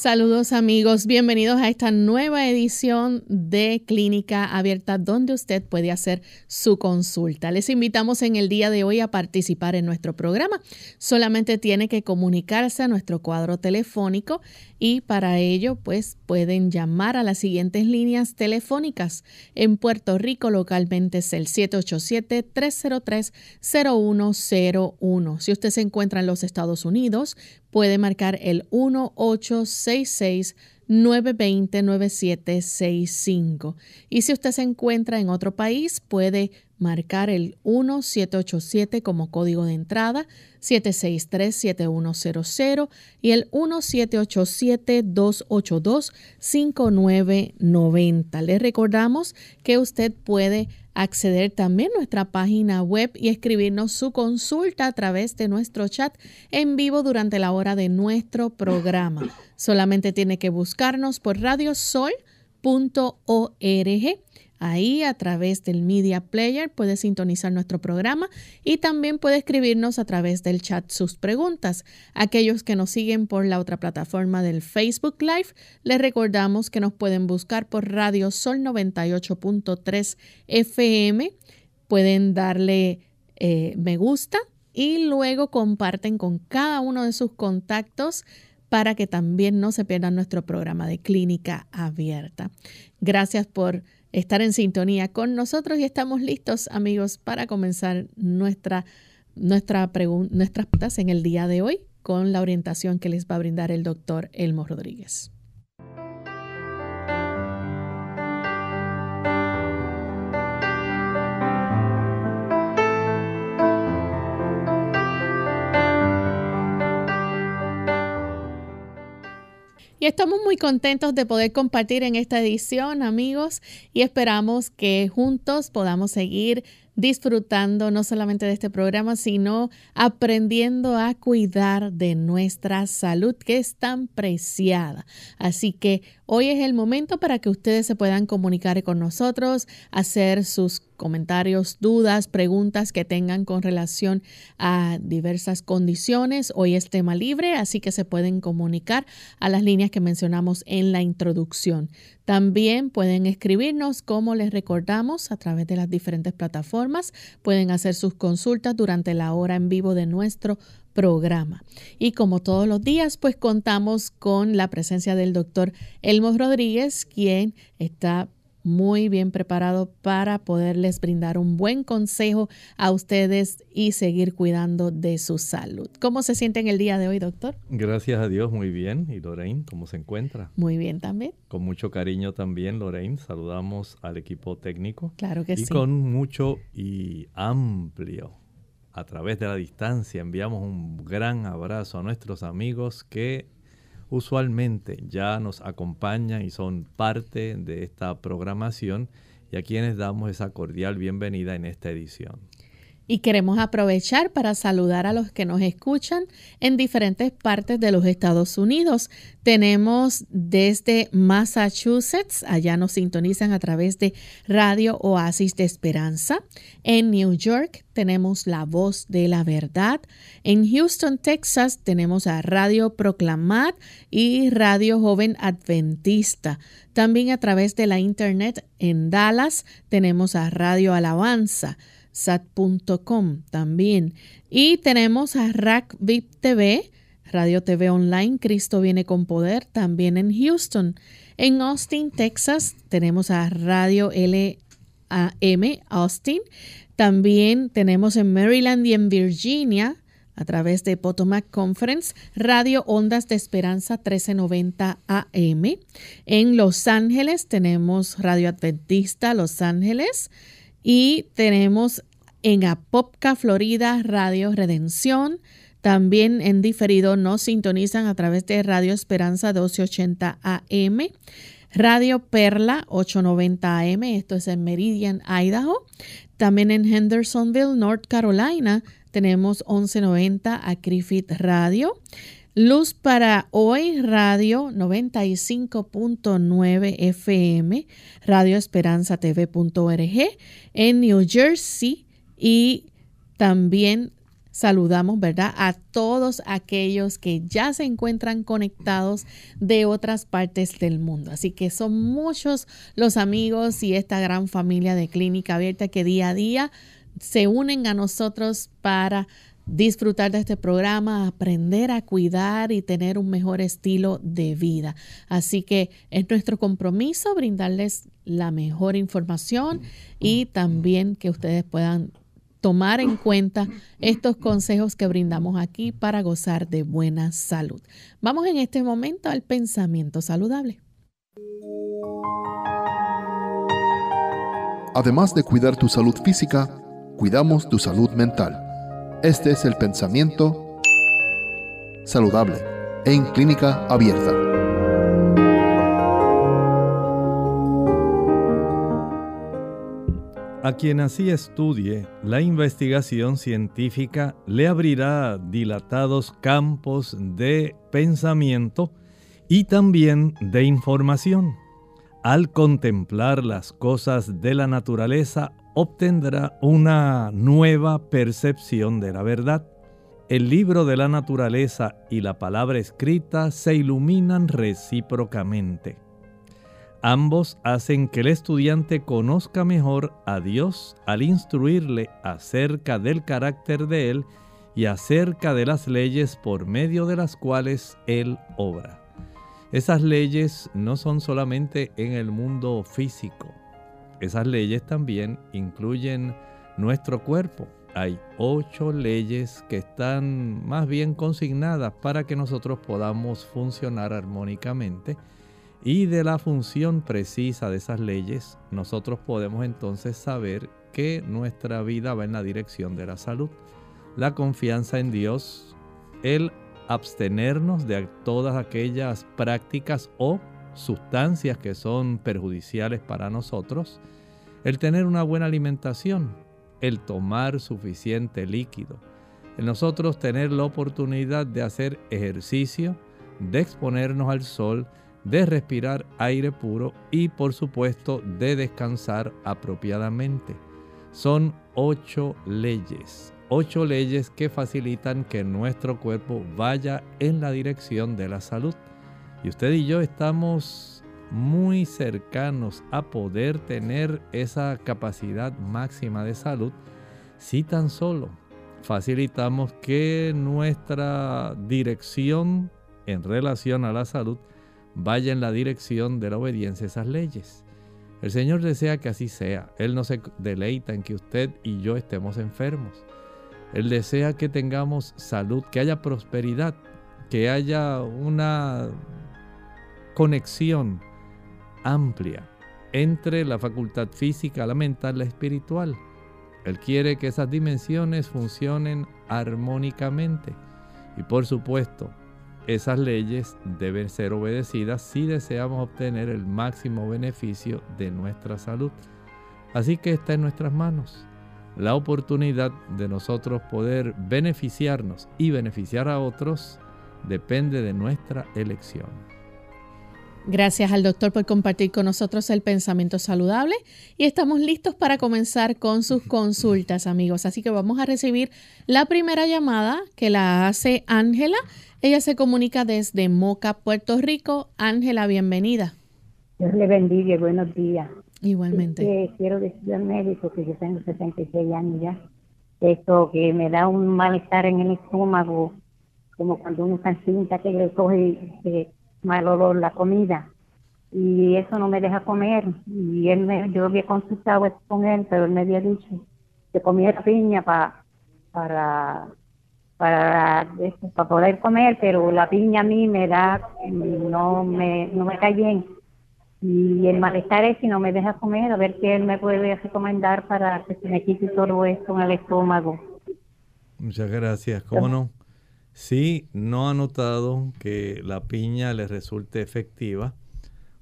Saludos amigos, bienvenidos a esta nueva edición de Clínica Abierta donde usted puede hacer su consulta. Les invitamos en el día de hoy a participar en nuestro programa. Solamente tiene que comunicarse a nuestro cuadro telefónico y para ello pues pueden llamar a las siguientes líneas telefónicas. En Puerto Rico localmente es el 787-303-0101. Si usted se encuentra en los Estados Unidos, puede marcar el 1866 920 9765. Y si usted se encuentra en otro país, puede marcar el 1787 como código de entrada, 763-7100 y el 1787-282-5990. Le recordamos que usted puede acceder también a nuestra página web y escribirnos su consulta a través de nuestro chat en vivo durante la hora de nuestro programa. Solamente tiene que buscarnos por radiosol.org Ahí a través del Media Player puede sintonizar nuestro programa y también puede escribirnos a través del chat sus preguntas. Aquellos que nos siguen por la otra plataforma del Facebook Live, les recordamos que nos pueden buscar por Radio Sol 98.3 FM. Pueden darle eh, me gusta y luego comparten con cada uno de sus contactos para que también no se pierdan nuestro programa de clínica abierta. Gracias por estar en sintonía con nosotros y estamos listos, amigos, para comenzar nuestra, nuestra nuestras preguntas en el día de hoy con la orientación que les va a brindar el doctor Elmo Rodríguez. Y estamos muy contentos de poder compartir en esta edición, amigos, y esperamos que juntos podamos seguir disfrutando no solamente de este programa, sino aprendiendo a cuidar de nuestra salud que es tan preciada. Así que hoy es el momento para que ustedes se puedan comunicar con nosotros, hacer sus comentarios, dudas, preguntas que tengan con relación a diversas condiciones. Hoy es tema libre, así que se pueden comunicar a las líneas que mencionamos en la introducción. También pueden escribirnos, como les recordamos, a través de las diferentes plataformas. Pueden hacer sus consultas durante la hora en vivo de nuestro programa. Y como todos los días, pues contamos con la presencia del doctor Elmo Rodríguez, quien está muy bien preparado para poderles brindar un buen consejo a ustedes y seguir cuidando de su salud. ¿Cómo se siente en el día de hoy, doctor? Gracias a Dios, muy bien. ¿Y Lorraine, cómo se encuentra? Muy bien también. Con mucho cariño también, Lorraine. Saludamos al equipo técnico. Claro que sí. Y con mucho y amplio, a través de la distancia, enviamos un gran abrazo a nuestros amigos que usualmente ya nos acompañan y son parte de esta programación y a quienes damos esa cordial bienvenida en esta edición. Y queremos aprovechar para saludar a los que nos escuchan en diferentes partes de los Estados Unidos. Tenemos desde Massachusetts, allá nos sintonizan a través de Radio Oasis de Esperanza. En New York tenemos La Voz de la Verdad. En Houston, Texas tenemos a Radio Proclamad y Radio Joven Adventista. También a través de la internet en Dallas tenemos a Radio Alabanza sat.com también. Y tenemos a Rack VIP TV, Radio TV Online, Cristo viene con poder, también en Houston. En Austin, Texas, tenemos a Radio LAM Austin. También tenemos en Maryland y en Virginia, a través de Potomac Conference, Radio Ondas de Esperanza 1390 AM. En Los Ángeles tenemos Radio Adventista Los Ángeles y tenemos en Apopka, Florida, Radio Redención. También en diferido nos sintonizan a través de Radio Esperanza 1280 AM, Radio Perla 890 AM, esto es en Meridian, Idaho. También en Hendersonville, North Carolina, tenemos 1190 a Griffith Radio. Luz para hoy, radio 95.9 FM, Radio en New Jersey y también saludamos, ¿verdad? A todos aquellos que ya se encuentran conectados de otras partes del mundo. Así que son muchos los amigos y esta gran familia de Clínica Abierta que día a día se unen a nosotros para disfrutar de este programa, aprender a cuidar y tener un mejor estilo de vida. Así que es nuestro compromiso brindarles la mejor información y también que ustedes puedan tomar en cuenta estos consejos que brindamos aquí para gozar de buena salud. Vamos en este momento al pensamiento saludable. Además de cuidar tu salud física, cuidamos tu salud mental. Este es el pensamiento saludable en clínica abierta. A quien así estudie, la investigación científica le abrirá dilatados campos de pensamiento y también de información. Al contemplar las cosas de la naturaleza, obtendrá una nueva percepción de la verdad. El libro de la naturaleza y la palabra escrita se iluminan recíprocamente. Ambos hacen que el estudiante conozca mejor a Dios al instruirle acerca del carácter de Él y acerca de las leyes por medio de las cuales Él obra. Esas leyes no son solamente en el mundo físico, esas leyes también incluyen nuestro cuerpo. Hay ocho leyes que están más bien consignadas para que nosotros podamos funcionar armónicamente. Y de la función precisa de esas leyes, nosotros podemos entonces saber que nuestra vida va en la dirección de la salud. La confianza en Dios, el abstenernos de todas aquellas prácticas o sustancias que son perjudiciales para nosotros, el tener una buena alimentación, el tomar suficiente líquido, el nosotros tener la oportunidad de hacer ejercicio, de exponernos al sol, de respirar aire puro y por supuesto de descansar apropiadamente. Son ocho leyes, ocho leyes que facilitan que nuestro cuerpo vaya en la dirección de la salud. Y usted y yo estamos muy cercanos a poder tener esa capacidad máxima de salud si tan solo facilitamos que nuestra dirección en relación a la salud vaya en la dirección de la obediencia a esas leyes. El Señor desea que así sea. Él no se deleita en que usted y yo estemos enfermos. Él desea que tengamos salud, que haya prosperidad, que haya una conexión amplia entre la facultad física, la mental, la espiritual. Él quiere que esas dimensiones funcionen armónicamente. Y por supuesto, esas leyes deben ser obedecidas si deseamos obtener el máximo beneficio de nuestra salud. Así que está en nuestras manos la oportunidad de nosotros poder beneficiarnos y beneficiar a otros depende de nuestra elección. Gracias al doctor por compartir con nosotros el pensamiento saludable y estamos listos para comenzar con sus consultas amigos. Así que vamos a recibir la primera llamada que la hace Ángela. Ella se comunica desde Moca, Puerto Rico. Ángela, bienvenida. Dios le bendiga buenos días. Igualmente. quiero decirle al médico que yo tengo 66 años ya. Esto que me da un malestar en el estómago, como cuando uno está cinta que le coge eh, mal olor la comida. Y eso no me deja comer. Y él me, yo había consultado con él, pero él me había dicho que comiera piña para para para para poder comer, pero la piña a mí me da no me no me cae bien Y el malestar es si no me deja comer, a ver qué él me puede recomendar para que se me quite todo esto en el estómago. Muchas gracias. ¿Cómo no? Si no ha notado que la piña le resulte efectiva,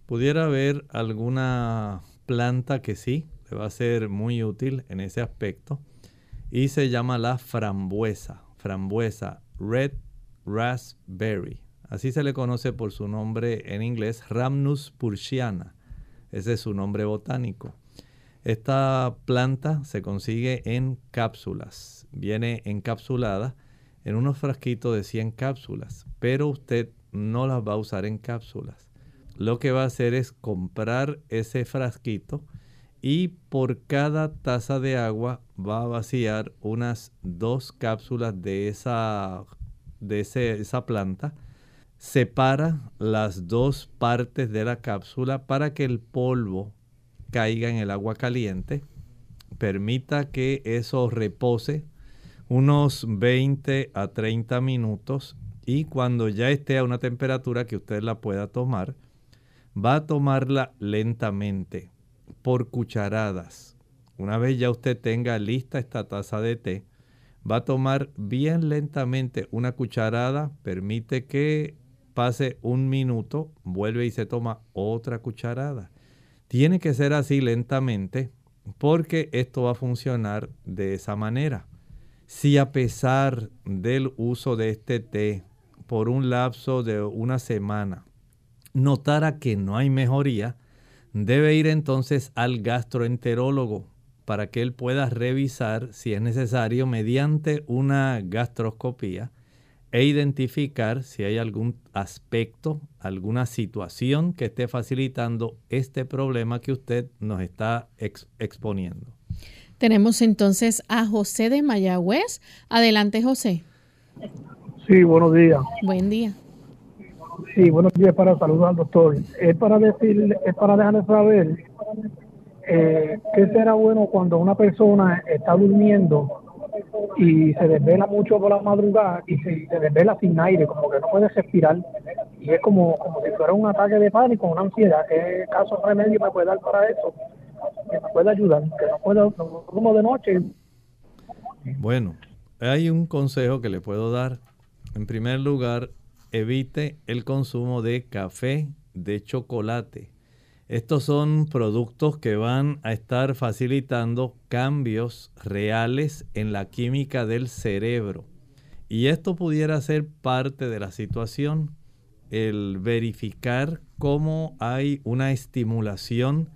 pudiera haber alguna planta que sí le va a ser muy útil en ese aspecto y se llama la frambuesa, frambuesa, red raspberry. Así se le conoce por su nombre en inglés, Rhamnus pursiana. Ese es su nombre botánico. Esta planta se consigue en cápsulas. Viene encapsulada en unos frasquitos de 100 cápsulas, pero usted no las va a usar en cápsulas. Lo que va a hacer es comprar ese frasquito y por cada taza de agua va a vaciar unas dos cápsulas de esa, de esa planta separa las dos partes de la cápsula para que el polvo caiga en el agua caliente. Permita que eso repose unos 20 a 30 minutos y cuando ya esté a una temperatura que usted la pueda tomar, va a tomarla lentamente por cucharadas. Una vez ya usted tenga lista esta taza de té, va a tomar bien lentamente una cucharada, permite que pase un minuto, vuelve y se toma otra cucharada. Tiene que ser así lentamente porque esto va a funcionar de esa manera. Si a pesar del uso de este té por un lapso de una semana notara que no hay mejoría, debe ir entonces al gastroenterólogo para que él pueda revisar si es necesario mediante una gastroscopía e identificar si hay algún aspecto, alguna situación que esté facilitando este problema que usted nos está exponiendo. Tenemos entonces a José de Mayagüez. Adelante, José. Sí, buenos días. Buen día. Sí, buenos días para saludar al doctor. Es para decir, es para dejarle saber eh, qué será bueno cuando una persona está durmiendo y se desvela mucho por la madrugada y se, desvela sin aire, como que no puede respirar. Y es como, como si fuera un ataque de pánico, una ansiedad. ¿Qué caso remedio me puede dar para eso? Que me puede ayudar, que como de noche. Bueno, hay un consejo que le puedo dar. En primer lugar, evite el consumo de café, de chocolate estos son productos que van a estar facilitando cambios reales en la química del cerebro. Y esto pudiera ser parte de la situación, el verificar cómo hay una estimulación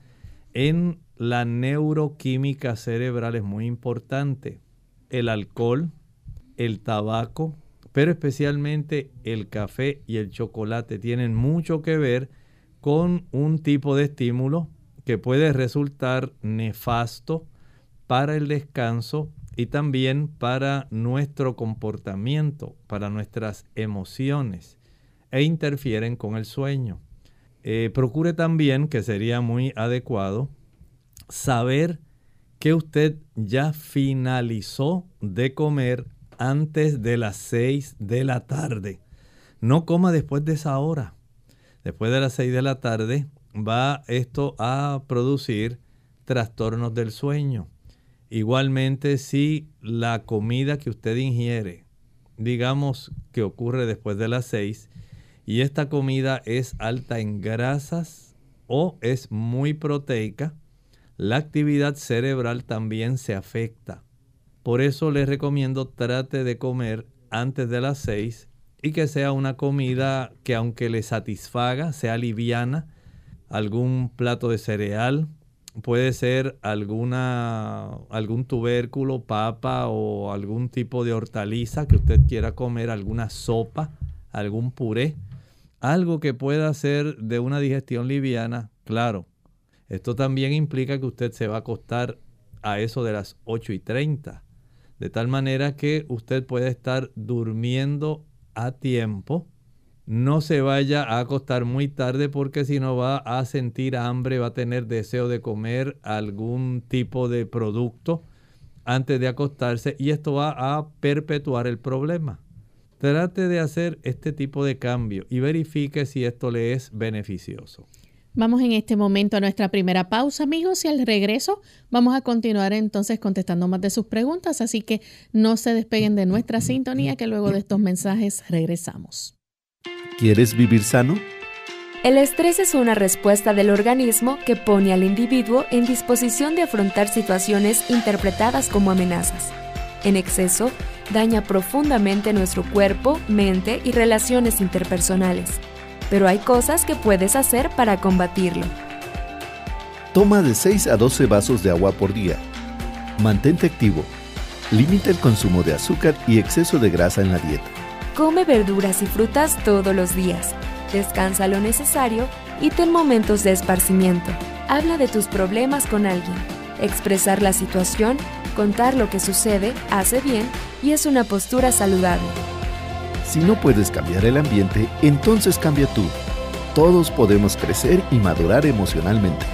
en la neuroquímica cerebral es muy importante. El alcohol, el tabaco, pero especialmente el café y el chocolate tienen mucho que ver con un tipo de estímulo que puede resultar nefasto para el descanso y también para nuestro comportamiento, para nuestras emociones e interfieren con el sueño. Eh, procure también, que sería muy adecuado, saber que usted ya finalizó de comer antes de las 6 de la tarde. No coma después de esa hora después de las 6 de la tarde, va esto a producir trastornos del sueño. Igualmente, si la comida que usted ingiere, digamos que ocurre después de las 6, y esta comida es alta en grasas o es muy proteica, la actividad cerebral también se afecta. Por eso les recomiendo trate de comer antes de las 6 y que sea una comida que aunque le satisfaga, sea liviana, algún plato de cereal, puede ser alguna, algún tubérculo, papa o algún tipo de hortaliza que usted quiera comer, alguna sopa, algún puré, algo que pueda ser de una digestión liviana, claro. Esto también implica que usted se va a acostar a eso de las 8 y 30, de tal manera que usted puede estar durmiendo a tiempo. No se vaya a acostar muy tarde porque si no va a sentir hambre, va a tener deseo de comer algún tipo de producto antes de acostarse y esto va a perpetuar el problema. Trate de hacer este tipo de cambio y verifique si esto le es beneficioso. Vamos en este momento a nuestra primera pausa, amigos, y al regreso vamos a continuar entonces contestando más de sus preguntas, así que no se despeguen de nuestra sintonía, que luego de estos mensajes regresamos. ¿Quieres vivir sano? El estrés es una respuesta del organismo que pone al individuo en disposición de afrontar situaciones interpretadas como amenazas. En exceso, daña profundamente nuestro cuerpo, mente y relaciones interpersonales pero hay cosas que puedes hacer para combatirlo. Toma de 6 a 12 vasos de agua por día. Mantente activo. Limita el consumo de azúcar y exceso de grasa en la dieta. Come verduras y frutas todos los días. Descansa lo necesario y ten momentos de esparcimiento. Habla de tus problemas con alguien. Expresar la situación, contar lo que sucede, hace bien y es una postura saludable. Si no puedes cambiar el ambiente, entonces cambia tú. Todos podemos crecer y madurar emocionalmente.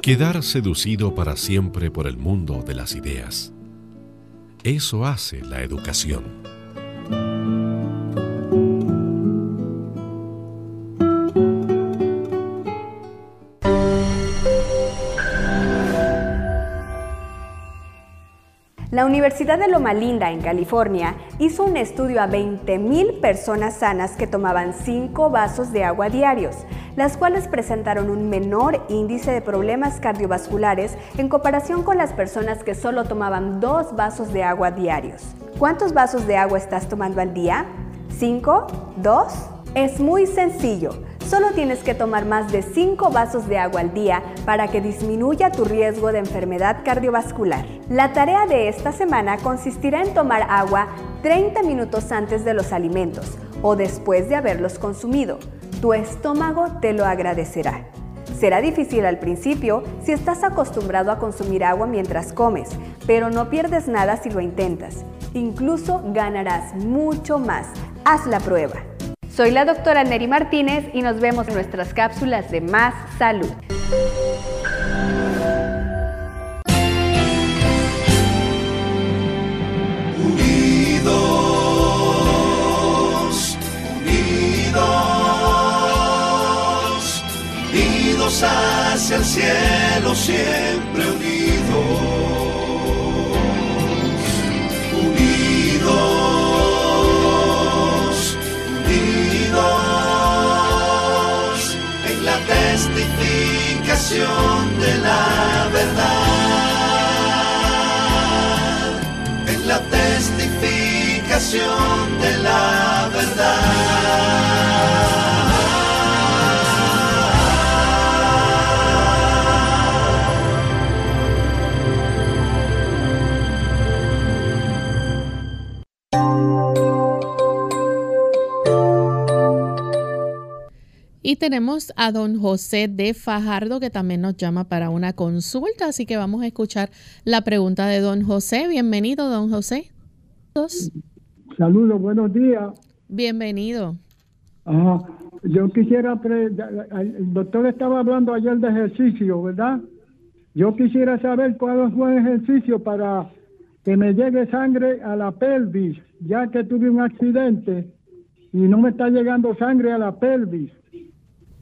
Quedar seducido para siempre por el mundo de las ideas. Eso hace la educación. La Universidad de Loma Linda, en California, hizo un estudio a 20.000 personas sanas que tomaban 5 vasos de agua diarios, las cuales presentaron un menor índice de problemas cardiovasculares en comparación con las personas que solo tomaban 2 vasos de agua diarios. ¿Cuántos vasos de agua estás tomando al día? ¿5? ¿2? Es muy sencillo. Solo tienes que tomar más de 5 vasos de agua al día para que disminuya tu riesgo de enfermedad cardiovascular. La tarea de esta semana consistirá en tomar agua 30 minutos antes de los alimentos o después de haberlos consumido. Tu estómago te lo agradecerá. Será difícil al principio si estás acostumbrado a consumir agua mientras comes, pero no pierdes nada si lo intentas. Incluso ganarás mucho más. Haz la prueba. Soy la doctora Neri Martínez y nos vemos en nuestras cápsulas de Más Salud. El cielo, siempre unidos. de la verdad, en la testificación de la verdad. Y tenemos a don José de Fajardo que también nos llama para una consulta, así que vamos a escuchar la pregunta de don José. Bienvenido, don José. Saludos, buenos días. Bienvenido. Yo quisiera, el doctor estaba hablando ayer de ejercicio, ¿verdad? Yo quisiera saber cuál es buen ejercicio para que me llegue sangre a la pelvis, ya que tuve un accidente y no me está llegando sangre a la pelvis.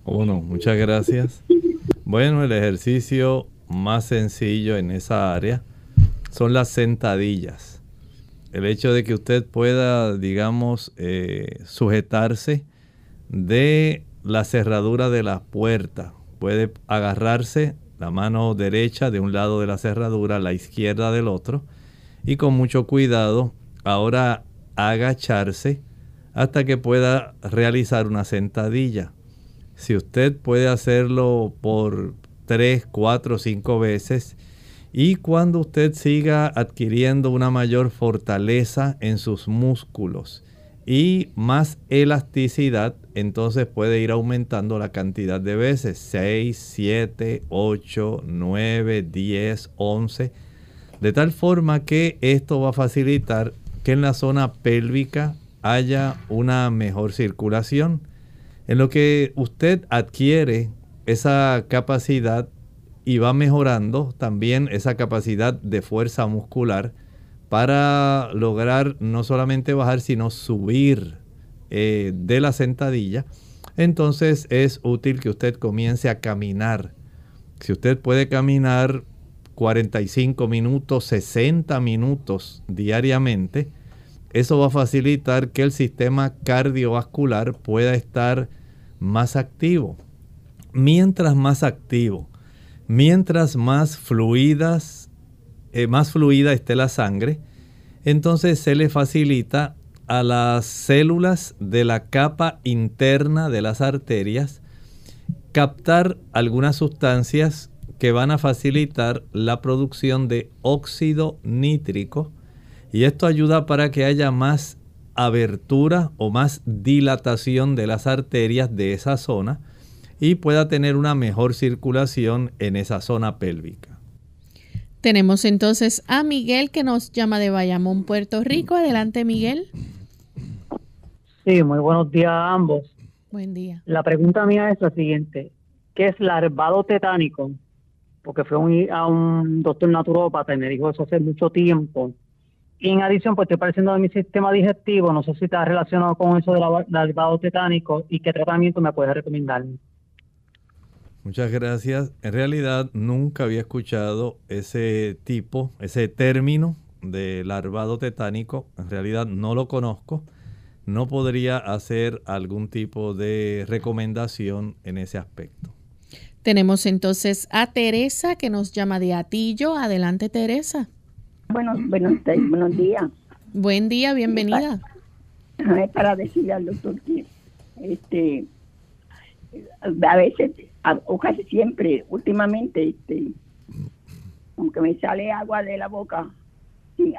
Bueno, muchas gracias. Bueno, el ejercicio más sencillo en esa área son las sentadillas. El hecho de que usted pueda, digamos, eh, sujetarse de la cerradura de la puerta. Puede agarrarse la mano derecha de un lado de la cerradura, la izquierda del otro. Y con mucho cuidado, ahora agacharse hasta que pueda realizar una sentadilla. Si usted puede hacerlo por 3, 4, 5 veces y cuando usted siga adquiriendo una mayor fortaleza en sus músculos y más elasticidad, entonces puede ir aumentando la cantidad de veces, 6, 7, 8, 9, 10, 11, de tal forma que esto va a facilitar que en la zona pélvica haya una mejor circulación en lo que usted adquiere esa capacidad y va mejorando también esa capacidad de fuerza muscular para lograr no solamente bajar, sino subir eh, de la sentadilla. Entonces es útil que usted comience a caminar. Si usted puede caminar 45 minutos, 60 minutos diariamente, eso va a facilitar que el sistema cardiovascular pueda estar más activo. Mientras más activo, mientras más fluidas, eh, más fluida esté la sangre, entonces se le facilita a las células de la capa interna de las arterias captar algunas sustancias que van a facilitar la producción de óxido nítrico y esto ayuda para que haya más abertura o más dilatación de las arterias de esa zona y pueda tener una mejor circulación en esa zona pélvica. Tenemos entonces a Miguel que nos llama de Bayamón, Puerto Rico. Adelante, Miguel. Sí, muy buenos días a ambos. Buen día. La pregunta mía es la siguiente. ¿Qué es larvado tetánico? Porque fui a un doctor naturópata y me dijo eso hace mucho tiempo. Y en adición, pues estoy pareciendo de mi sistema digestivo. No sé si está relacionado con eso del larvado tetánico y qué tratamiento me puedes recomendar. Muchas gracias. En realidad nunca había escuchado ese tipo, ese término de larvado tetánico. En realidad no lo conozco. No podría hacer algún tipo de recomendación en ese aspecto. Tenemos entonces a Teresa que nos llama de Atillo. Adelante, Teresa. Bueno, buenos, buenos días. Buen día, bienvenida. Para, para decirle al doctor que este, a veces o casi siempre, últimamente, este, aunque me sale agua de la boca,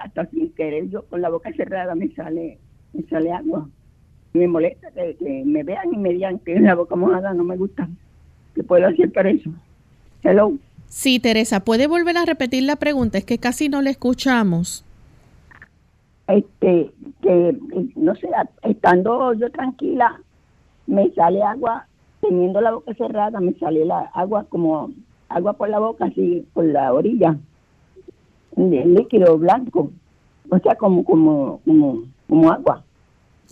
hasta sin querer yo con la boca cerrada me sale, me sale agua. me molesta que, me vean y me digan que la boca mojada no me gusta. ¿Qué puedo hacer para eso? Hello. Sí, Teresa, ¿puede volver a repetir la pregunta? Es que casi no le escuchamos. Este, que, no sé, estando yo tranquila, me sale agua teniendo la boca cerrada me sale la agua como agua por la boca, así por la orilla, líquido blanco, o sea, como, como, como, como agua.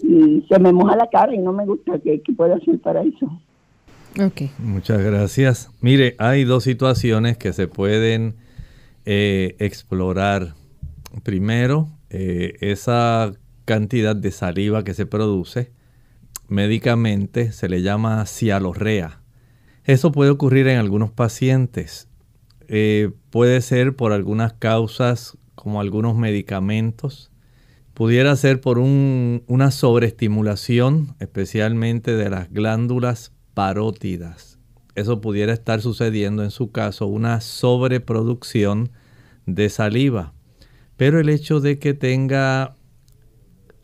Y se me moja la cara y no me gusta. ¿Qué, qué puedo hacer para eso? Muchas gracias. Mire, hay dos situaciones que se pueden eh, explorar. Primero, eh, esa cantidad de saliva que se produce médicamente se le llama cialorrea. Eso puede ocurrir en algunos pacientes. Eh, puede ser por algunas causas como algunos medicamentos. Pudiera ser por una sobreestimulación, especialmente de las glándulas parótidas. Eso pudiera estar sucediendo en su caso, una sobreproducción de saliva. Pero el hecho de que tenga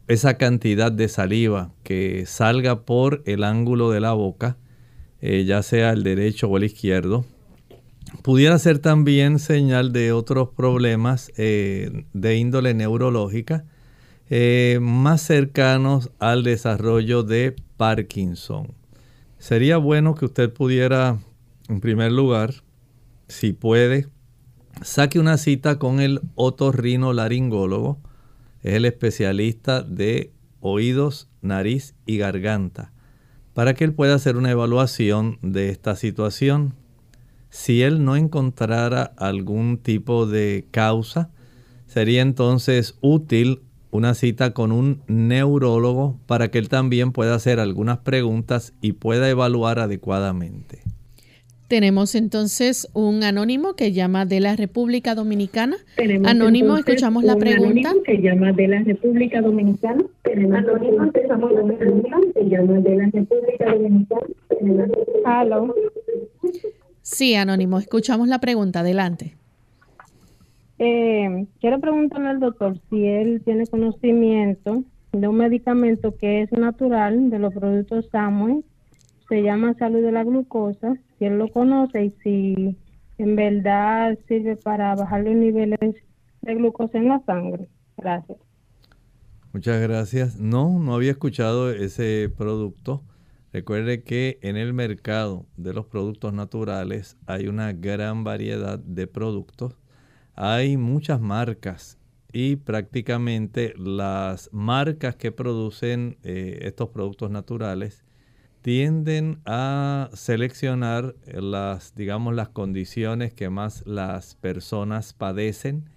esa cantidad de saliva que salga por el ángulo de la boca, eh, ya sea el derecho o el izquierdo, pudiera ser también señal de otros problemas eh, de índole neurológica eh, más cercanos al desarrollo de Parkinson. Sería bueno que usted pudiera, en primer lugar, si puede, saque una cita con el otorrinolaringólogo es el especialista de oídos, nariz y garganta, para que él pueda hacer una evaluación de esta situación. Si él no encontrara algún tipo de causa, sería entonces útil una cita con un neurólogo para que él también pueda hacer algunas preguntas y pueda evaluar adecuadamente. Tenemos entonces un anónimo que llama de la República Dominicana. anónimo, escuchamos la pregunta. Anónimo que llama de la República Dominicana. Anónimo, escuchamos la pregunta que llama de la República Dominicana. Aló. Sí, Anónimo, escuchamos la pregunta. Adelante. Eh, quiero preguntarle al doctor si él tiene conocimiento de un medicamento que es natural de los productos Samuel se llama salud de la glucosa, si él lo conoce y si en verdad sirve para bajar los niveles de glucosa en la sangre. Gracias. Muchas gracias. No, no había escuchado ese producto. Recuerde que en el mercado de los productos naturales hay una gran variedad de productos. Hay muchas marcas y prácticamente las marcas que producen eh, estos productos naturales tienden a seleccionar las, digamos, las condiciones que más las personas padecen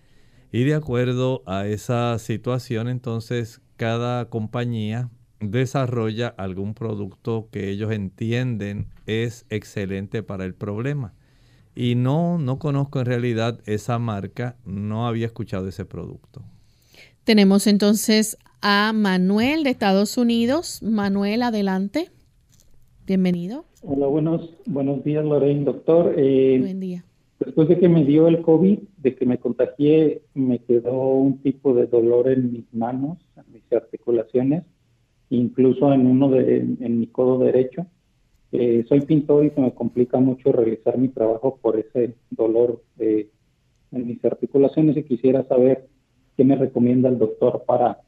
y de acuerdo a esa situación entonces cada compañía desarrolla algún producto que ellos entienden es excelente para el problema. Y no, no conozco en realidad esa marca, no había escuchado ese producto. Tenemos entonces a Manuel de Estados Unidos. Manuel, adelante. Bienvenido. Hola, buenos, buenos días, Lorraine, doctor. Eh, Buen día. Después de que me dio el COVID, de que me contagié, me quedó un tipo de dolor en mis manos, en mis articulaciones incluso en uno de en mi codo derecho. Eh, soy pintor y se me complica mucho realizar mi trabajo por ese dolor en mis articulaciones y quisiera saber qué me recomienda el doctor para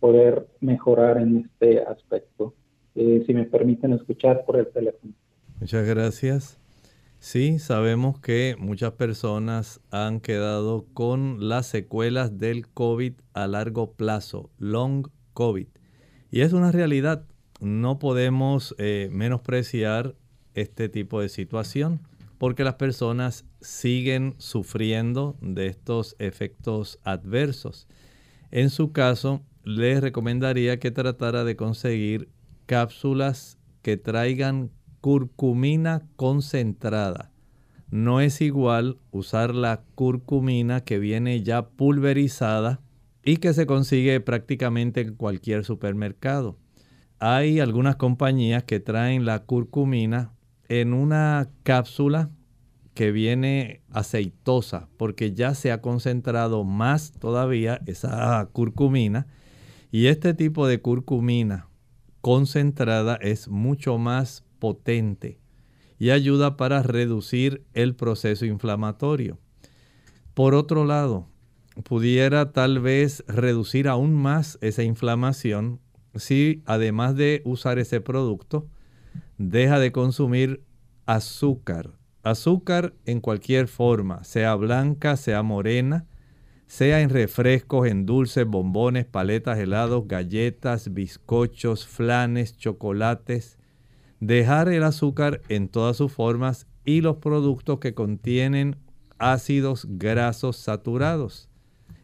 poder mejorar en este aspecto. Eh, si me permiten escuchar por el teléfono. Muchas gracias. Sí, sabemos que muchas personas han quedado con las secuelas del COVID a largo plazo, long COVID. Y es una realidad. No podemos eh, menospreciar este tipo de situación porque las personas siguen sufriendo de estos efectos adversos. En su caso, les recomendaría que tratara de conseguir cápsulas que traigan curcumina concentrada. No es igual usar la curcumina que viene ya pulverizada y que se consigue prácticamente en cualquier supermercado. Hay algunas compañías que traen la curcumina en una cápsula que viene aceitosa porque ya se ha concentrado más todavía esa curcumina y este tipo de curcumina concentrada es mucho más potente y ayuda para reducir el proceso inflamatorio. Por otro lado, pudiera tal vez reducir aún más esa inflamación si además de usar ese producto, deja de consumir azúcar. Azúcar en cualquier forma, sea blanca, sea morena, sea en refrescos, en dulces, bombones, paletas, helados, galletas, bizcochos, flanes, chocolates. Dejar el azúcar en todas sus formas y los productos que contienen ácidos grasos saturados.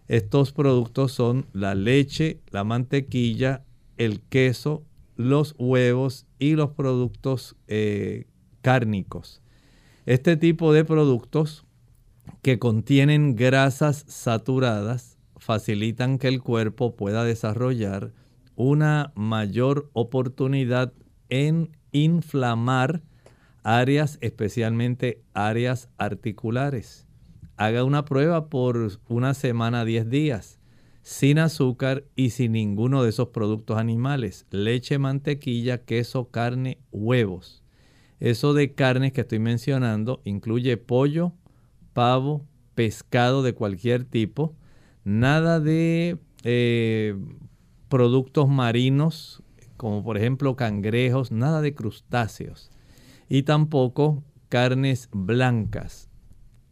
Estos productos son la leche, la mantequilla, el queso, los huevos y los productos eh, cárnicos. Este tipo de productos que contienen grasas saturadas facilitan que el cuerpo pueda desarrollar una mayor oportunidad en inflamar áreas, especialmente áreas articulares haga una prueba por una semana, 10 días, sin azúcar y sin ninguno de esos productos animales, leche, mantequilla, queso, carne, huevos. Eso de carnes que estoy mencionando incluye pollo, pavo, pescado de cualquier tipo, nada de eh, productos marinos, como por ejemplo cangrejos, nada de crustáceos. Y tampoco carnes blancas,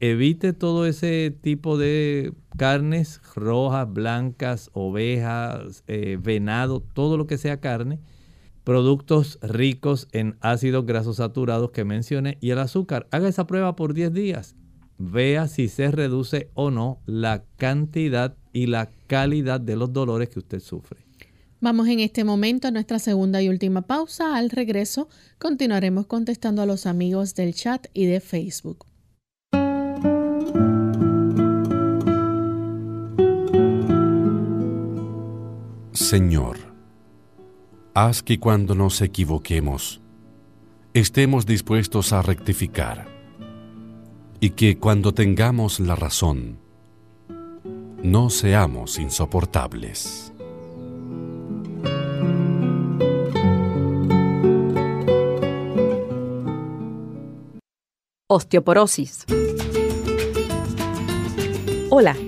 evite todo ese tipo de carnes rojas, blancas, ovejas, eh, venado, todo lo que sea carne, productos ricos en ácidos grasos saturados que mencioné y el azúcar. Haga esa prueba por 10 días. Vea si se reduce o no la cantidad y la calidad de los dolores que usted sufre. Vamos en este momento a nuestra segunda y última pausa. Al regreso continuaremos contestando a los amigos del chat y de Facebook. Señor, haz que cuando nos equivoquemos, estemos dispuestos a rectificar y que cuando tengamos la razón, no seamos insoportables. Osteoporosis. Hola.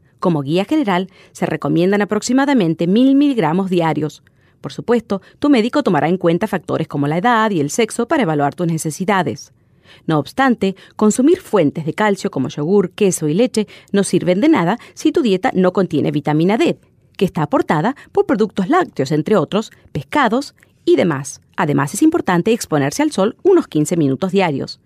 Como guía general, se recomiendan aproximadamente 1000 miligramos diarios. Por supuesto, tu médico tomará en cuenta factores como la edad y el sexo para evaluar tus necesidades. No obstante, consumir fuentes de calcio como yogur, queso y leche no sirven de nada si tu dieta no contiene vitamina D, que está aportada por productos lácteos, entre otros, pescados y demás. Además, es importante exponerse al sol unos 15 minutos diarios.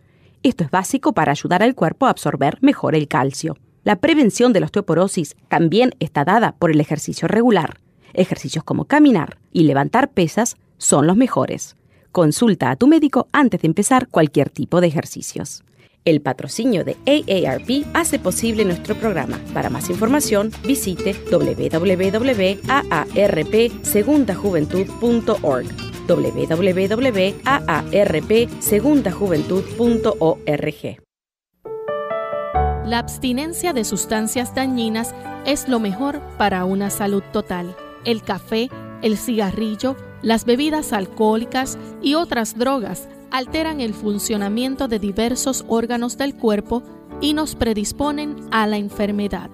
Esto es básico para ayudar al cuerpo a absorber mejor el calcio. La prevención de la osteoporosis también está dada por el ejercicio regular. Ejercicios como caminar y levantar pesas son los mejores. Consulta a tu médico antes de empezar cualquier tipo de ejercicios. El patrocinio de AARP hace posible nuestro programa. Para más información, visite www.aarpsegundajuventud.org www.aarpsegundajuventud.org La abstinencia de sustancias dañinas es lo mejor para una salud total. El café, el cigarrillo, las bebidas alcohólicas y otras drogas alteran el funcionamiento de diversos órganos del cuerpo y nos predisponen a la enfermedad.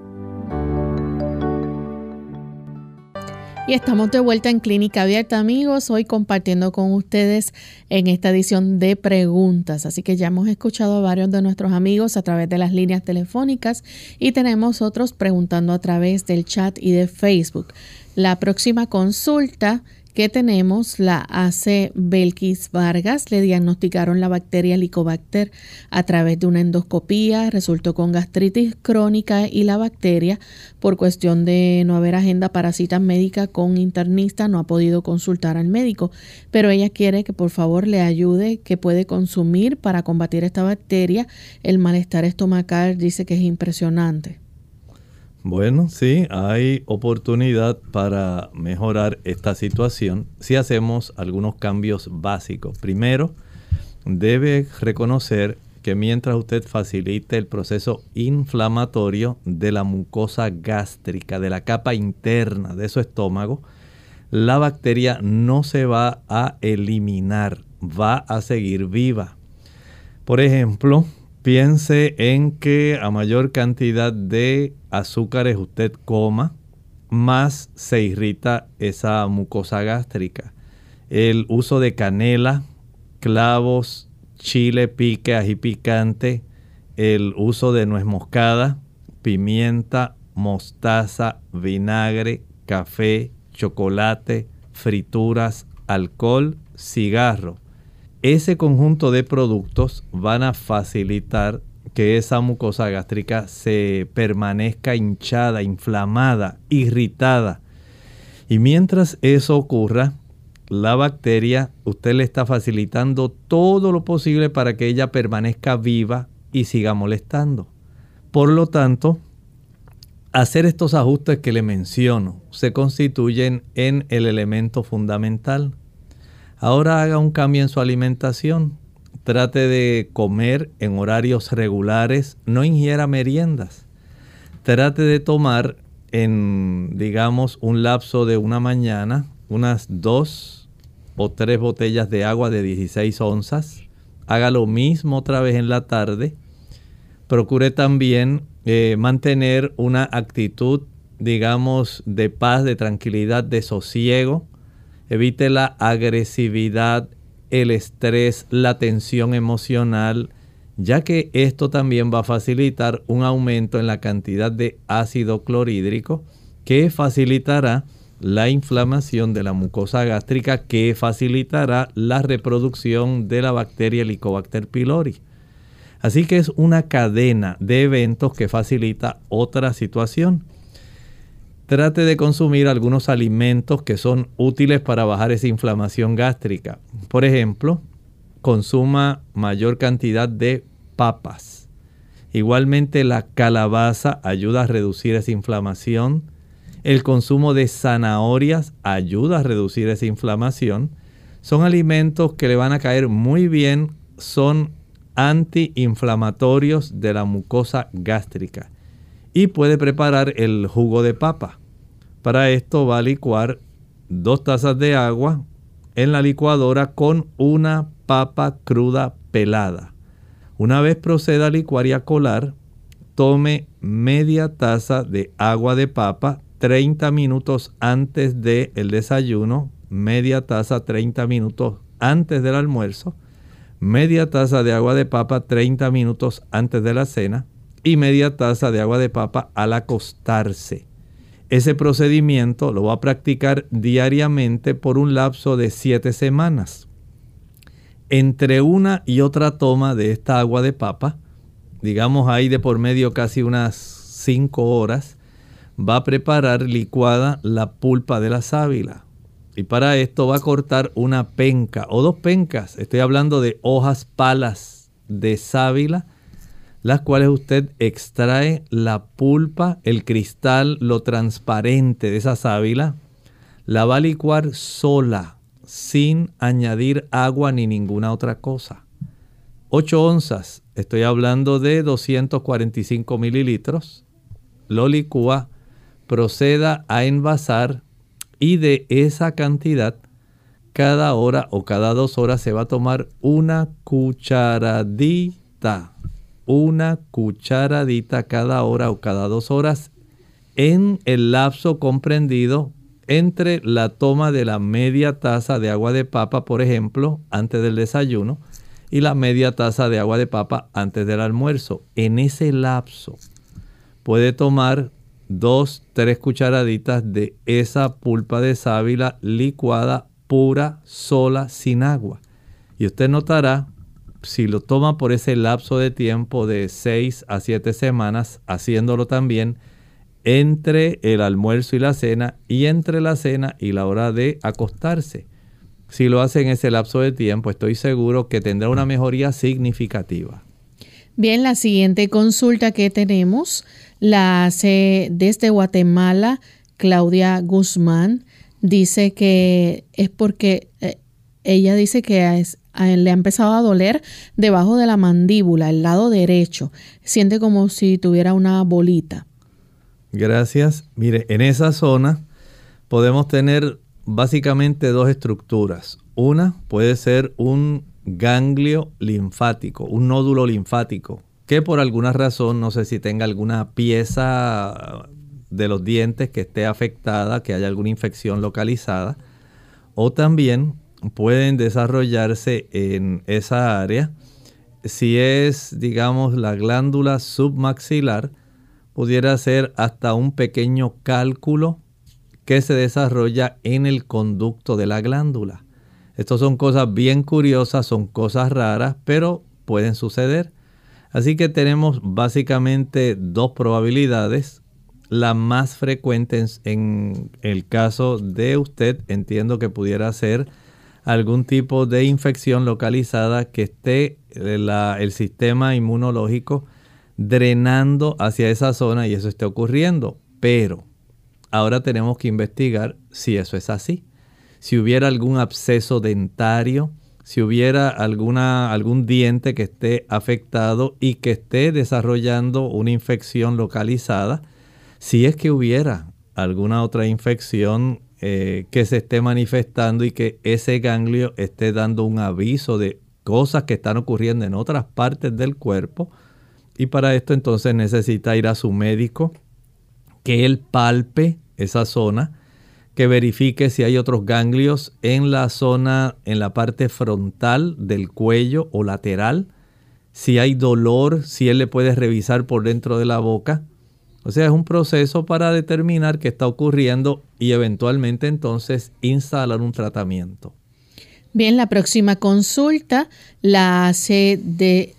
Y estamos de vuelta en Clínica Abierta, amigos, hoy compartiendo con ustedes en esta edición de preguntas. Así que ya hemos escuchado a varios de nuestros amigos a través de las líneas telefónicas y tenemos otros preguntando a través del chat y de Facebook. La próxima consulta que tenemos la hace Belkis Vargas. Le diagnosticaron la bacteria Helicobacter a través de una endoscopía. Resultó con gastritis crónica y la bacteria, por cuestión de no haber agenda para cita médica con internista, no ha podido consultar al médico. Pero ella quiere que por favor le ayude, que puede consumir para combatir esta bacteria. El malestar estomacal dice que es impresionante. Bueno, sí, hay oportunidad para mejorar esta situación si hacemos algunos cambios básicos. Primero, debe reconocer que mientras usted facilite el proceso inflamatorio de la mucosa gástrica, de la capa interna de su estómago, la bacteria no se va a eliminar, va a seguir viva. Por ejemplo, piense en que a mayor cantidad de azúcares usted coma, más se irrita esa mucosa gástrica. El uso de canela, clavos, chile, pique, ají picante, el uso de nuez moscada, pimienta, mostaza, vinagre, café, chocolate, frituras, alcohol, cigarro. Ese conjunto de productos van a facilitar que esa mucosa gástrica se permanezca hinchada, inflamada, irritada. Y mientras eso ocurra, la bacteria, usted le está facilitando todo lo posible para que ella permanezca viva y siga molestando. Por lo tanto, hacer estos ajustes que le menciono se constituyen en el elemento fundamental. Ahora haga un cambio en su alimentación trate de comer en horarios regulares, no ingiera meriendas. Trate de tomar en, digamos, un lapso de una mañana unas dos o tres botellas de agua de 16 onzas. Haga lo mismo otra vez en la tarde. Procure también eh, mantener una actitud, digamos, de paz, de tranquilidad, de sosiego. Evite la agresividad, el estrés, la tensión emocional, ya que esto también va a facilitar un aumento en la cantidad de ácido clorhídrico que facilitará la inflamación de la mucosa gástrica que facilitará la reproducción de la bacteria Helicobacter pylori. Así que es una cadena de eventos que facilita otra situación trate de consumir algunos alimentos que son útiles para bajar esa inflamación gástrica. Por ejemplo, consuma mayor cantidad de papas. Igualmente la calabaza ayuda a reducir esa inflamación. El consumo de zanahorias ayuda a reducir esa inflamación. Son alimentos que le van a caer muy bien, son antiinflamatorios de la mucosa gástrica. Y puede preparar el jugo de papa. Para esto va a licuar dos tazas de agua en la licuadora con una papa cruda pelada. Una vez proceda a licuar y a colar, tome media taza de agua de papa 30 minutos antes del el desayuno, media taza 30 minutos antes del almuerzo, media taza de agua de papa 30 minutos antes de la cena y media taza de agua de papa al acostarse. Ese procedimiento lo va a practicar diariamente por un lapso de 7 semanas. Entre una y otra toma de esta agua de papa, digamos ahí de por medio casi unas 5 horas, va a preparar licuada la pulpa de la sábila. Y para esto va a cortar una penca o dos pencas. Estoy hablando de hojas palas de sábila las cuales usted extrae la pulpa, el cristal, lo transparente de esa sábila, la va a licuar sola, sin añadir agua ni ninguna otra cosa. 8 onzas, estoy hablando de 245 mililitros, lo licúa, proceda a envasar y de esa cantidad, cada hora o cada dos horas se va a tomar una cucharadita una cucharadita cada hora o cada dos horas en el lapso comprendido entre la toma de la media taza de agua de papa, por ejemplo, antes del desayuno, y la media taza de agua de papa antes del almuerzo. En ese lapso puede tomar dos, tres cucharaditas de esa pulpa de sábila licuada pura, sola, sin agua. Y usted notará si lo toma por ese lapso de tiempo de 6 a 7 semanas, haciéndolo también entre el almuerzo y la cena y entre la cena y la hora de acostarse. Si lo hace en ese lapso de tiempo, estoy seguro que tendrá una mejoría significativa. Bien, la siguiente consulta que tenemos la hace desde Guatemala Claudia Guzmán. Dice que es porque eh, ella dice que es, le ha empezado a doler debajo de la mandíbula, el lado derecho. Siente como si tuviera una bolita. Gracias. Mire, en esa zona podemos tener básicamente dos estructuras. Una puede ser un ganglio linfático, un nódulo linfático, que por alguna razón, no sé si tenga alguna pieza de los dientes que esté afectada, que haya alguna infección localizada, o también pueden desarrollarse en esa área. Si es, digamos, la glándula submaxilar, pudiera ser hasta un pequeño cálculo que se desarrolla en el conducto de la glándula. Estas son cosas bien curiosas, son cosas raras, pero pueden suceder. Así que tenemos básicamente dos probabilidades. La más frecuente en el caso de usted, entiendo que pudiera ser algún tipo de infección localizada que esté eh, el sistema inmunológico drenando hacia esa zona y eso esté ocurriendo. Pero ahora tenemos que investigar si eso es así. Si hubiera algún absceso dentario, si hubiera alguna, algún diente que esté afectado y que esté desarrollando una infección localizada, si es que hubiera alguna otra infección eh, que se esté manifestando y que ese ganglio esté dando un aviso de cosas que están ocurriendo en otras partes del cuerpo. Y para esto entonces necesita ir a su médico, que él palpe esa zona, que verifique si hay otros ganglios en la zona, en la parte frontal del cuello o lateral, si hay dolor, si él le puede revisar por dentro de la boca o sea, es un proceso para determinar qué está ocurriendo y eventualmente entonces instalar un tratamiento. Bien, la próxima consulta la hace de,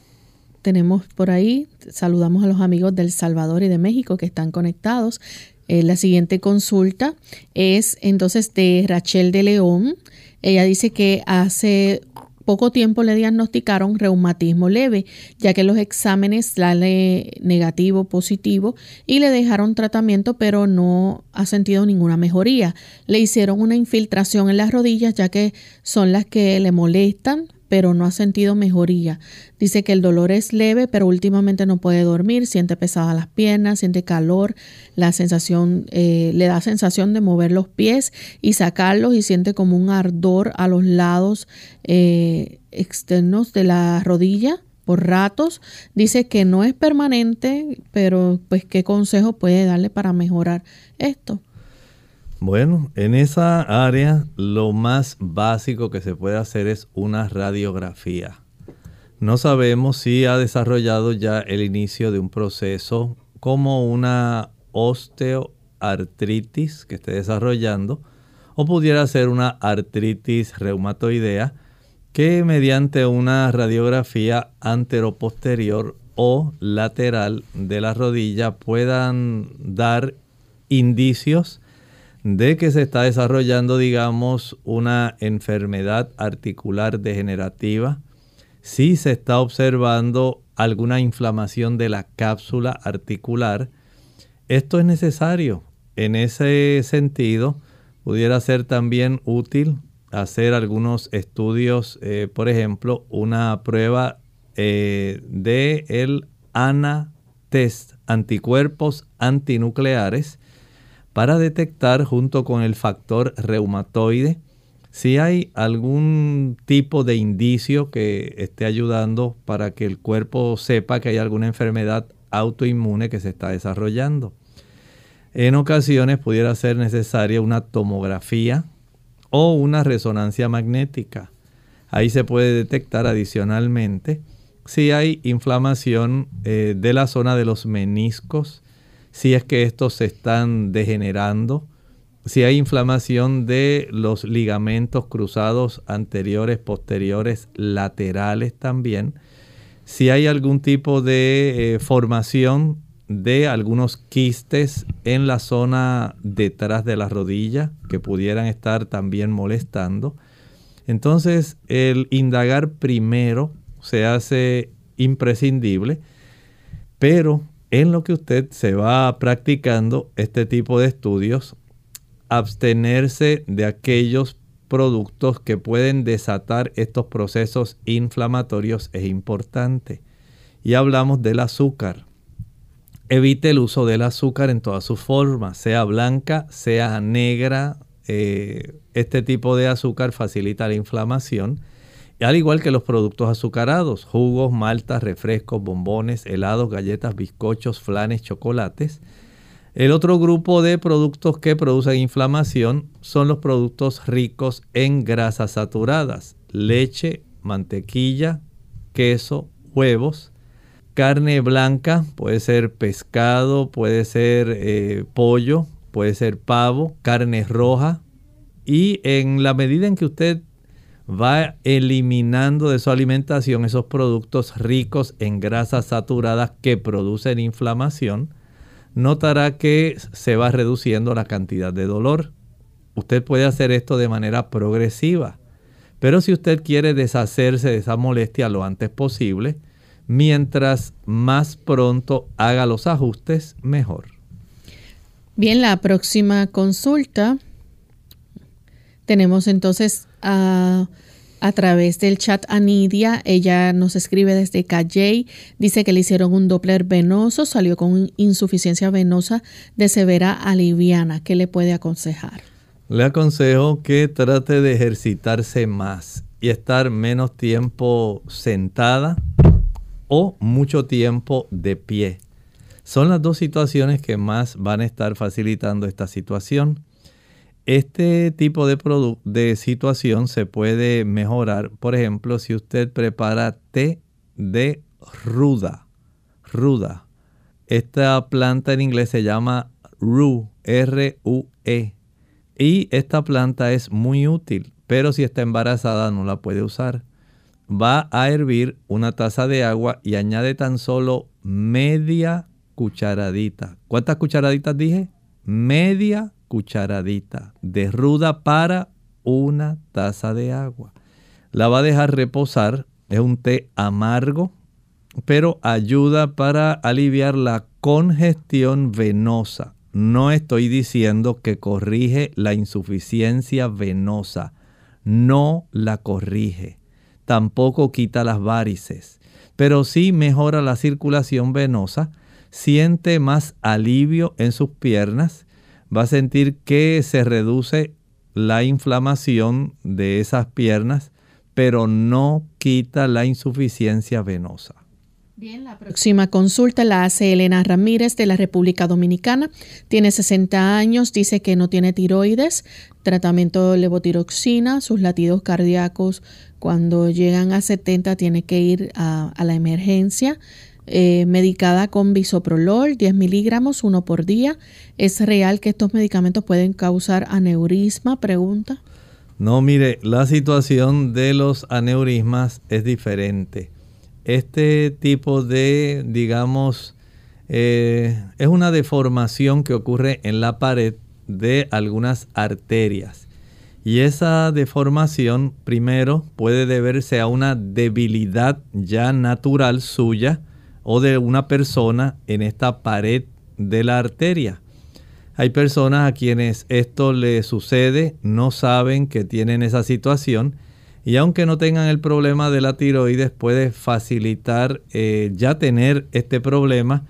tenemos por ahí, saludamos a los amigos del Salvador y de México que están conectados. Eh, la siguiente consulta es entonces de Rachel de León. Ella dice que hace poco tiempo le diagnosticaron reumatismo leve, ya que los exámenes sale negativo, positivo y le dejaron tratamiento, pero no ha sentido ninguna mejoría. Le hicieron una infiltración en las rodillas, ya que son las que le molestan, pero no ha sentido mejoría. Dice que el dolor es leve, pero últimamente no puede dormir, siente pesadas las piernas, siente calor, la sensación, eh, le da sensación de mover los pies y sacarlos y siente como un ardor a los lados eh, externos de la rodilla por ratos. Dice que no es permanente, pero pues qué consejo puede darle para mejorar esto. Bueno, en esa área lo más básico que se puede hacer es una radiografía. No sabemos si ha desarrollado ya el inicio de un proceso como una osteoartritis que esté desarrollando o pudiera ser una artritis reumatoidea que mediante una radiografía anteroposterior o lateral de la rodilla puedan dar indicios de que se está desarrollando, digamos, una enfermedad articular degenerativa, si se está observando alguna inflamación de la cápsula articular, esto es necesario. En ese sentido, pudiera ser también útil hacer algunos estudios, eh, por ejemplo, una prueba eh, de el ANA test, anticuerpos antinucleares, para detectar junto con el factor reumatoide si hay algún tipo de indicio que esté ayudando para que el cuerpo sepa que hay alguna enfermedad autoinmune que se está desarrollando. En ocasiones pudiera ser necesaria una tomografía o una resonancia magnética. Ahí se puede detectar adicionalmente si hay inflamación eh, de la zona de los meniscos, si es que estos se están degenerando, si hay inflamación de los ligamentos cruzados anteriores, posteriores, laterales también, si hay algún tipo de eh, formación de algunos quistes en la zona detrás de la rodilla que pudieran estar también molestando. Entonces el indagar primero se hace imprescindible, pero en lo que usted se va practicando este tipo de estudios, abstenerse de aquellos productos que pueden desatar estos procesos inflamatorios es importante. Y hablamos del azúcar. Evite el uso del azúcar en todas sus formas, sea blanca, sea negra. Eh, este tipo de azúcar facilita la inflamación al igual que los productos azucarados, jugos, maltas, refrescos, bombones, helados, galletas, bizcochos, flanes, chocolates. El otro grupo de productos que producen inflamación son los productos ricos en grasas saturadas, leche, mantequilla, queso, huevos, carne blanca, puede ser pescado, puede ser eh, pollo, puede ser pavo, carne roja. Y en la medida en que usted va eliminando de su alimentación esos productos ricos en grasas saturadas que producen inflamación, notará que se va reduciendo la cantidad de dolor. Usted puede hacer esto de manera progresiva, pero si usted quiere deshacerse de esa molestia lo antes posible, mientras más pronto haga los ajustes, mejor. Bien, la próxima consulta tenemos entonces a, través del chat a Nidia. Ella nos escribe desde Calley. Dice que le hicieron un Doppler venoso, salió con insuficiencia venosa de severa a liviana. ¿Qué le puede aconsejar? Le aconsejo que trate de ejercitarse más y estar menos tiempo sentada o mucho tiempo de pie. Son las dos situaciones que más van a estar facilitando esta situación. Este tipo de, situación se puede mejorar, por ejemplo, si usted prepara té de ruda. Ruda. Esta planta en inglés se llama rue, R-U-E. Y esta planta es muy útil, pero si está embarazada no la puede usar. Va a hervir una taza de agua y añade tan solo media cucharadita. ¿Cuántas cucharaditas dije? Media cucharadita de ruda para una taza de agua. la va a dejar reposar. Es un té amargo, pero ayuda para aliviar la congestión venosa. No estoy diciendo que corrige la insuficiencia venosa. No la corrige. Tampoco quita las varices. Pero sí mejora la circulación venosa. Siente más alivio en sus piernas. Va a sentir que se reduce la inflamación de esas piernas, pero no quita la insuficiencia venosa. Bien, la próxima consulta la hace Elena Ramírez de la República Dominicana. Tiene 60 años, dice que no tiene tiroides, tratamiento de levotiroxina, sus latidos cardíacos cuando llegan a 70 tiene que ir a, la emergencia. Eh, medicada con bisoprolol, 10 miligramos, uno por día. ¿Es real que estos medicamentos pueden causar aneurisma? Pregunta. No, mire, la situación de los aneurismas es diferente este tipo de, digamos, eh, es una deformación que ocurre en la pared de algunas arterias. Y esa deformación primero puede deberse a una debilidad ya natural suya o de una persona en esta pared de la arteria. Hay personas a quienes esto le sucede, no saben que tienen esa situación y aunque no tengan el problema de la tiroides, puede facilitar eh, ya tener este problema,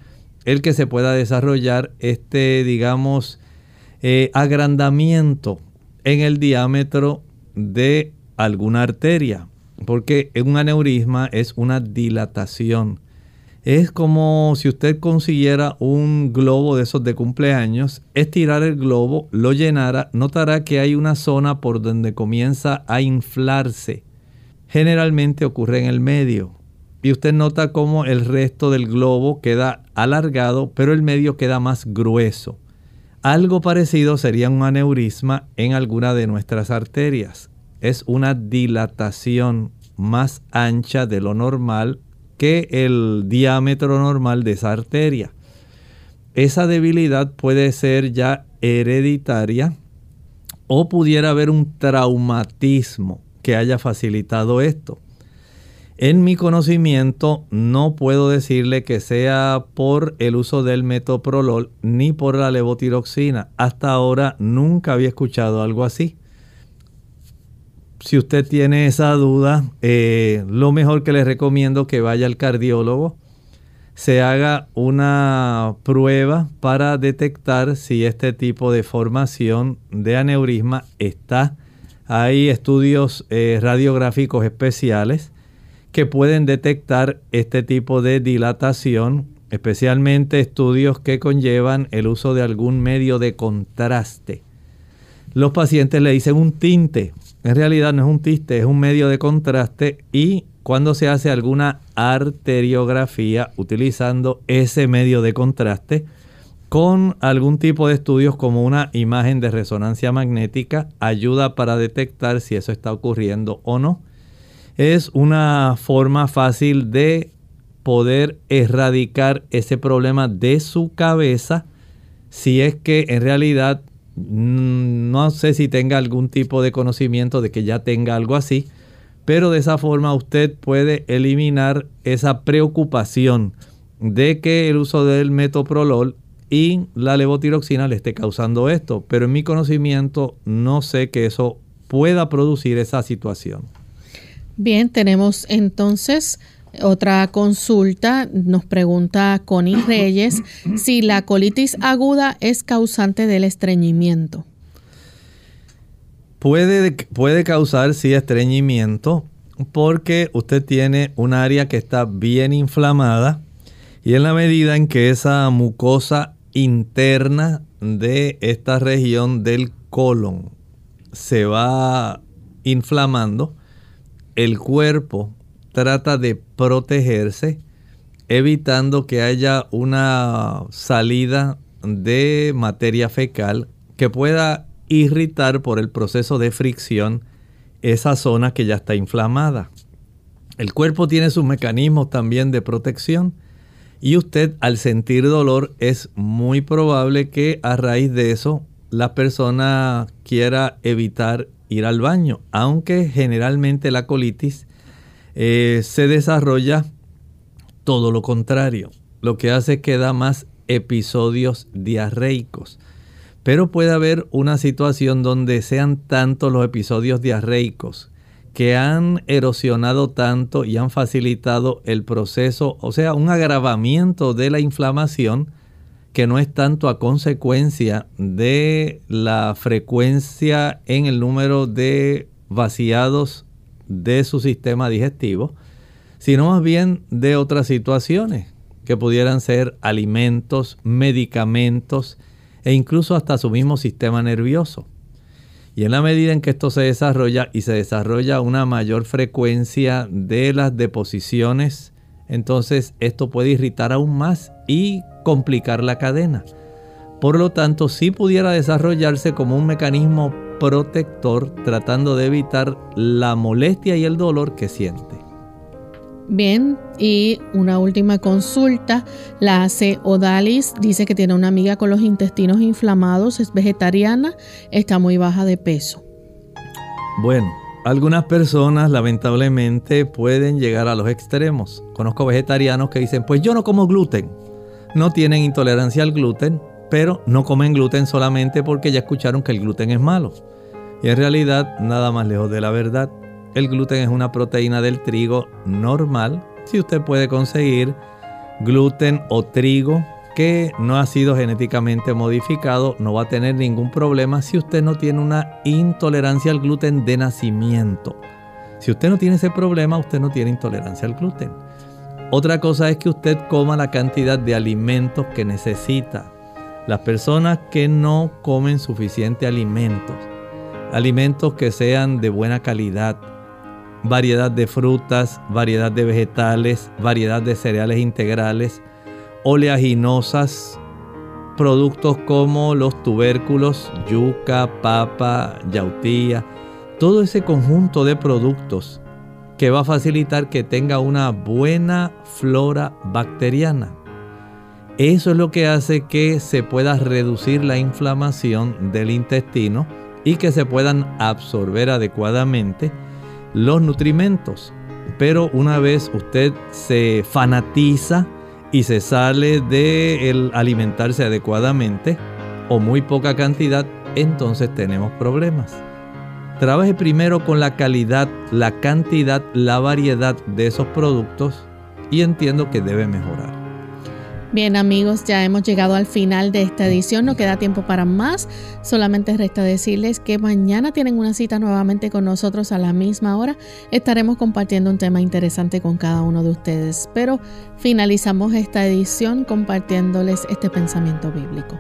el que se pueda desarrollar este, digamos, eh, agrandamiento en el diámetro de alguna arteria, porque un aneurisma es una dilatación es como si usted consiguiera un globo de esos de cumpleaños, estirar el globo, lo llenara, notará que hay una zona por donde comienza a inflarse. Generalmente ocurre en el medio. Y usted nota cómo el resto del globo queda alargado, pero el medio queda más grueso. Algo parecido sería un aneurisma en alguna de nuestras arterias. Es una dilatación más ancha de lo normal que el diámetro normal de esa arteria. Esa debilidad puede ser ya hereditaria o pudiera haber un traumatismo que haya facilitado esto. En mi conocimiento no puedo decirle que sea por el uso del metoprolol ni por la levotiroxina. Hasta ahora nunca había escuchado algo así si usted tiene esa duda, eh, lo mejor que le recomiendo que vaya al cardiólogo, se haga una prueba para detectar si este tipo de formación de aneurisma está. Hay estudios eh, radiográficos especiales que pueden detectar este tipo de dilatación, especialmente estudios que conllevan el uso de algún medio de contraste. Los pacientes le dicen un tinte en realidad no es un tiste, es un medio de contraste y cuando se hace alguna arteriografía utilizando ese medio de contraste con algún tipo de estudios como una imagen de resonancia magnética ayuda para detectar si eso está ocurriendo o no. Es una forma fácil de poder erradicar ese problema de su cabeza si es que en realidad no sé si tenga algún tipo de conocimiento de que ya tenga algo así, pero de esa forma usted puede eliminar esa preocupación de que el uso del metoprolol y la levotiroxina le esté causando esto. Pero en mi conocimiento no sé que eso pueda producir esa situación. Bien, tenemos entonces otra consulta nos pregunta Connie Reyes si la colitis aguda es causante del estreñimiento. Puede, puede causar, sí, estreñimiento porque usted tiene un área que está bien inflamada y en la medida en que esa mucosa interna de esta región del colon se va inflamando, el cuerpo trata de protegerse, evitando que haya una salida de materia fecal que pueda irritar por el proceso de fricción esa zona que ya está inflamada. El cuerpo tiene sus mecanismos también de protección y usted al sentir dolor es muy probable que a raíz de eso la persona quiera evitar ir al baño, aunque generalmente la colitis eh, se desarrolla todo lo contrario. Lo que hace es que da más episodios diarreicos. Pero puede haber una situación donde sean tantos los episodios diarreicos que han erosionado tanto y han facilitado el proceso, o sea, un agravamiento de la inflamación que no es tanto a consecuencia de la frecuencia en el número de vaciados de su sistema digestivo, sino más bien de otras situaciones que pudieran ser alimentos, medicamentos e incluso hasta su mismo sistema nervioso. Y en la medida en que esto se desarrolla y se desarrolla una mayor frecuencia de las deposiciones, entonces esto puede irritar aún más y complicar la cadena. Por lo tanto, sí pudiera desarrollarse como un mecanismo protector tratando de evitar la molestia y el dolor que siente. Bien, y una última consulta la hace Odalis. Dice que tiene una amiga con los intestinos inflamados, es vegetariana, está muy baja de peso. Bueno, algunas personas lamentablemente pueden llegar a los extremos. Conozco vegetarianos que dicen, pues yo no como gluten. No tienen intolerancia al gluten, pero no comen gluten solamente porque ya escucharon que el gluten es malo. Y en realidad nada más lejos de la verdad. El gluten es una proteína del trigo normal. Si usted puede conseguir gluten o trigo que no ha sido genéticamente modificado, no va a tener ningún problema si usted no tiene una intolerancia al gluten de nacimiento. Si usted no tiene ese problema, usted no tiene intolerancia al gluten. Otra cosa es que usted coma la cantidad de alimentos que necesita. Las personas que no comen suficiente alimentos, alimentos que sean de buena calidad, variedad de frutas, variedad de vegetales, variedad de cereales integrales, oleaginosas, productos como los tubérculos, yuca, papa, yautía, todo ese conjunto de productos que va a facilitar que tenga una buena flora bacteriana. Eso es lo que hace que se pueda reducir la inflamación del intestino y que se puedan absorber adecuadamente los nutrimentos. Pero una vez usted se fanatiza y se sale de el alimentarse adecuadamente o muy poca cantidad, entonces tenemos problemas. Trabaje primero con la calidad, la cantidad, la variedad de esos productos y entiendo que debe mejorar. Bien amigos, ya hemos llegado al final de esta edición, no queda tiempo para más, solamente resta decirles que mañana tienen una cita nuevamente con nosotros a la misma hora, estaremos compartiendo un tema interesante con cada uno de ustedes, pero finalizamos esta edición compartiéndoles este pensamiento bíblico.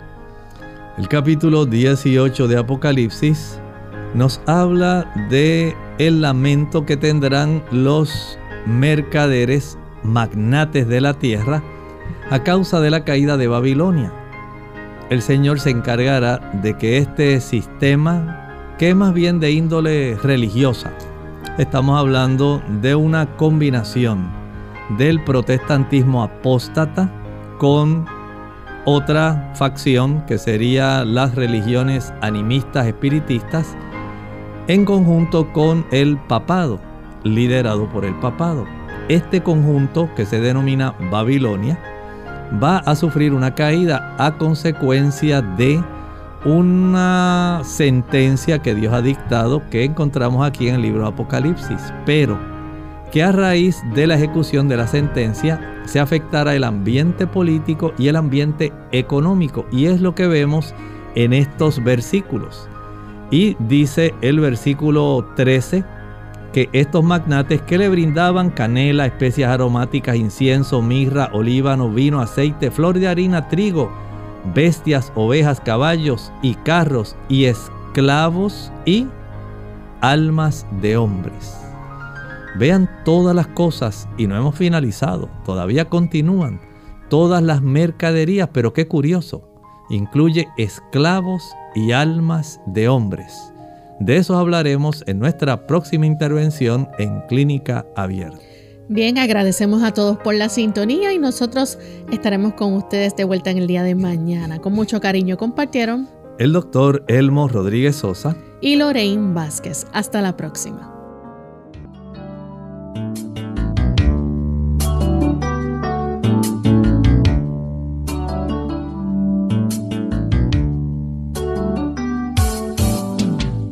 El capítulo 18 de Apocalipsis nos habla de el lamento que tendrán los mercaderes magnates de la tierra, a causa de la caída de Babilonia. El Señor se encargará de que este sistema, que es más bien de índole religiosa, estamos hablando de una combinación del protestantismo apóstata con otra facción que sería las religiones animistas espiritistas en conjunto con el papado, liderado por el papado. Este conjunto que se denomina Babilonia va a sufrir una caída a consecuencia de una sentencia que Dios ha dictado que encontramos aquí en el libro de Apocalipsis, pero que a raíz de la ejecución de la sentencia se afectará el ambiente político y el ambiente económico y es lo que vemos en estos versículos. Y dice el versículo 13, que estos magnates que le brindaban canela, especias aromáticas, incienso, mirra, olíbano, vino, aceite, flor de harina, trigo, bestias, ovejas, caballos y carros y esclavos y almas de hombres. Vean todas las cosas y no hemos finalizado, todavía continúan todas las mercaderías, pero qué curioso, incluye esclavos y almas de hombres. De eso hablaremos en nuestra próxima intervención en Clínica Abierta. Bien, agradecemos a todos por la sintonía y nosotros estaremos con ustedes de vuelta en el día de mañana. Con mucho cariño compartieron el doctor Elmo Rodríguez Sosa y Lorraine Vázquez. Hasta la próxima.